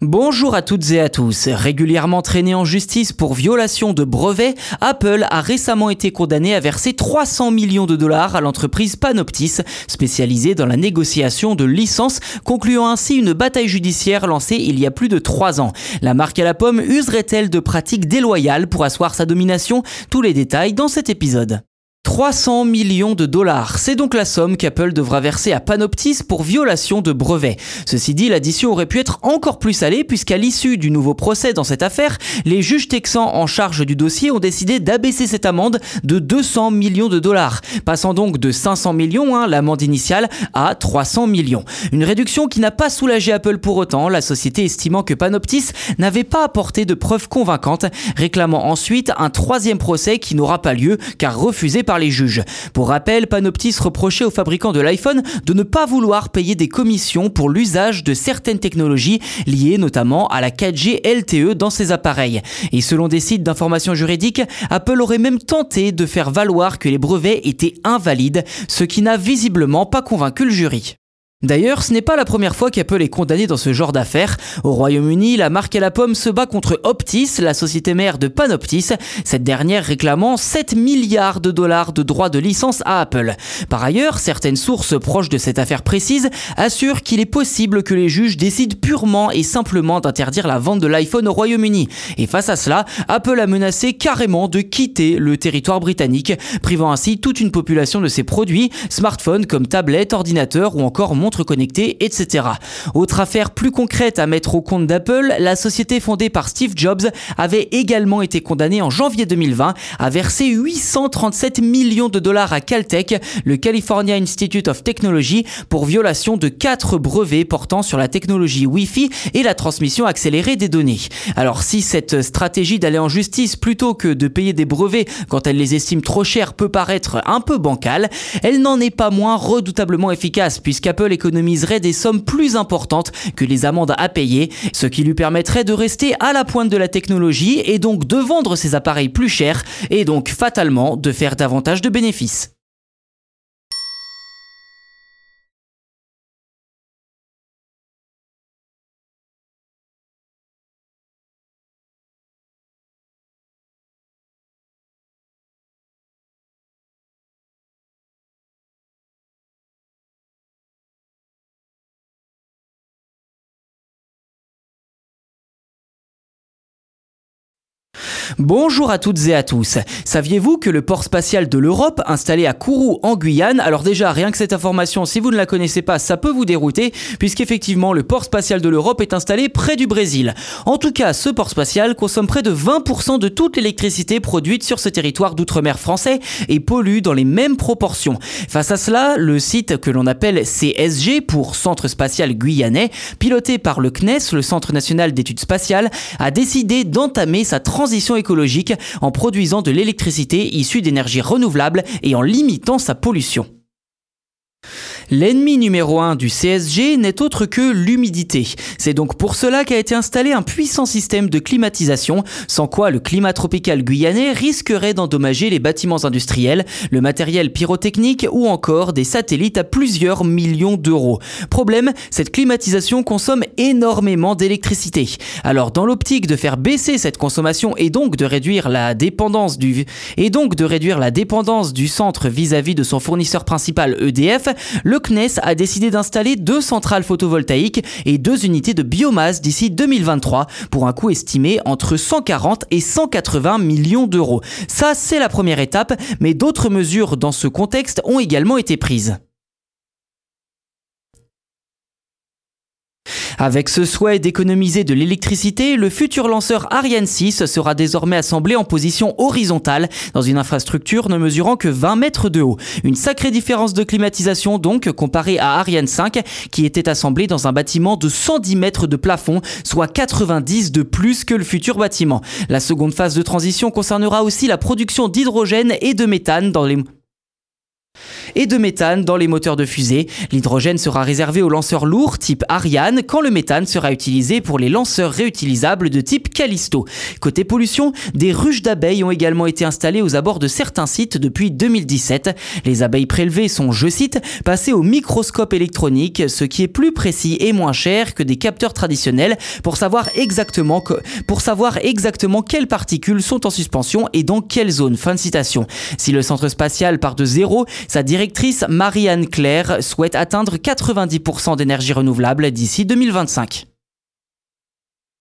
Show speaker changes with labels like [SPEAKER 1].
[SPEAKER 1] Bonjour à toutes et à tous. Régulièrement traîné en justice pour violation de brevets, Apple a récemment été condamné à verser 300 millions de dollars à l'entreprise Panoptis, spécialisée dans la négociation de licences, concluant ainsi une bataille judiciaire lancée il y a plus de trois ans. La marque à la pomme userait-elle de pratiques déloyales pour asseoir sa domination? Tous les détails dans cet épisode. 300 millions de dollars. C'est donc la somme qu'Apple devra verser à Panoptis pour violation de brevet. Ceci dit, l'addition aurait pu être encore plus salée puisqu'à l'issue du nouveau procès dans cette affaire, les juges texans en charge du dossier ont décidé d'abaisser cette amende de 200 millions de dollars, passant donc de 500 millions, hein, l'amende initiale, à 300 millions. Une réduction qui n'a pas soulagé Apple pour autant, la société estimant que Panoptis n'avait pas apporté de preuves convaincantes, réclamant ensuite un troisième procès qui n'aura pas lieu car refusé par les juges. Pour rappel, Panoptis reprochait aux fabricants de l'iPhone de ne pas vouloir payer des commissions pour l'usage de certaines technologies liées notamment à la 4G LTE dans ses appareils. Et selon des sites d'information juridique, Apple aurait même tenté de faire valoir que les brevets étaient invalides, ce qui n'a visiblement pas convaincu le jury. D'ailleurs, ce n'est pas la première fois qu'Apple est condamné dans ce genre d'affaires. Au Royaume-Uni, la marque à la pomme se bat contre Optis, la société mère de Panoptis, cette dernière réclamant 7 milliards de dollars de droits de licence à Apple. Par ailleurs, certaines sources proches de cette affaire précise assurent qu'il est possible que les juges décident purement et simplement d'interdire la vente de l'iPhone au Royaume-Uni. Et face à cela, Apple a menacé carrément de quitter le territoire britannique, privant ainsi toute une population de ses produits, smartphones comme tablettes, ordinateurs ou encore etc. Autre affaire plus concrète à mettre au compte d'Apple, la société fondée par Steve Jobs avait également été condamnée en janvier 2020 à verser 837 millions de dollars à Caltech, le California Institute of Technology, pour violation de quatre brevets portant sur la technologie Wi-Fi et la transmission accélérée des données. Alors si cette stratégie d'aller en justice plutôt que de payer des brevets quand elle les estime trop chers peut paraître un peu bancale, elle n'en est pas moins redoutablement efficace puisqu'Apple économiserait des sommes plus importantes que les amendes à payer, ce qui lui permettrait de rester à la pointe de la technologie et donc de vendre ses appareils plus chers et donc fatalement de faire davantage de bénéfices. Bonjour à toutes et à tous. Saviez-vous que le port spatial de l'Europe, installé à Kourou en Guyane, alors déjà rien que cette information, si vous ne la connaissez pas, ça peut vous dérouter, puisqu'effectivement le port spatial de l'Europe est installé près du Brésil. En tout cas, ce port spatial consomme près de 20% de toute l'électricité produite sur ce territoire d'outre-mer français et pollue dans les mêmes proportions. Face à cela, le site que l'on appelle CSG pour Centre spatial guyanais, piloté par le CNES, le Centre national d'études spatiales, a décidé d'entamer sa transition écologique en produisant de l'électricité issue d'énergies renouvelables et en limitant sa pollution. L'ennemi numéro un du CSG n'est autre que l'humidité. C'est donc pour cela qu'a été installé un puissant système de climatisation, sans quoi le climat tropical guyanais risquerait d'endommager les bâtiments industriels, le matériel pyrotechnique ou encore des satellites à plusieurs millions d'euros. Problème, cette climatisation consomme énormément d'électricité. Alors dans l'optique de faire baisser cette consommation et donc de réduire la dépendance du réduire la dépendance du centre vis-à-vis -vis de son fournisseur principal EDF, le CNES a décidé d'installer deux centrales photovoltaïques et deux unités de biomasse d'ici 2023 pour un coût estimé entre 140 et 180 millions d'euros. Ça, c'est la première étape, mais d'autres mesures dans ce contexte ont également été prises. Avec ce souhait d'économiser de l'électricité, le futur lanceur Ariane 6 sera désormais assemblé en position horizontale dans une infrastructure ne mesurant que 20 mètres de haut. Une sacrée différence de climatisation donc comparée à Ariane 5 qui était assemblé dans un bâtiment de 110 mètres de plafond, soit 90 de plus que le futur bâtiment. La seconde phase de transition concernera aussi la production d'hydrogène et de méthane dans les et de méthane dans les moteurs de fusée. L'hydrogène sera réservé aux lanceurs lourds type Ariane quand le méthane sera utilisé pour les lanceurs réutilisables de type Callisto. Côté pollution, des ruches d'abeilles ont également été installées aux abords de certains sites depuis 2017. Les abeilles prélevées sont, je cite, passées au microscope électronique, ce qui est plus précis et moins cher que des capteurs traditionnels pour savoir exactement, pour savoir exactement quelles particules sont en suspension et dans quelle zone. Fin de citation. Si le centre spatial part de zéro, sa directrice Marianne Claire souhaite atteindre 90% d'énergie renouvelable d'ici 2025.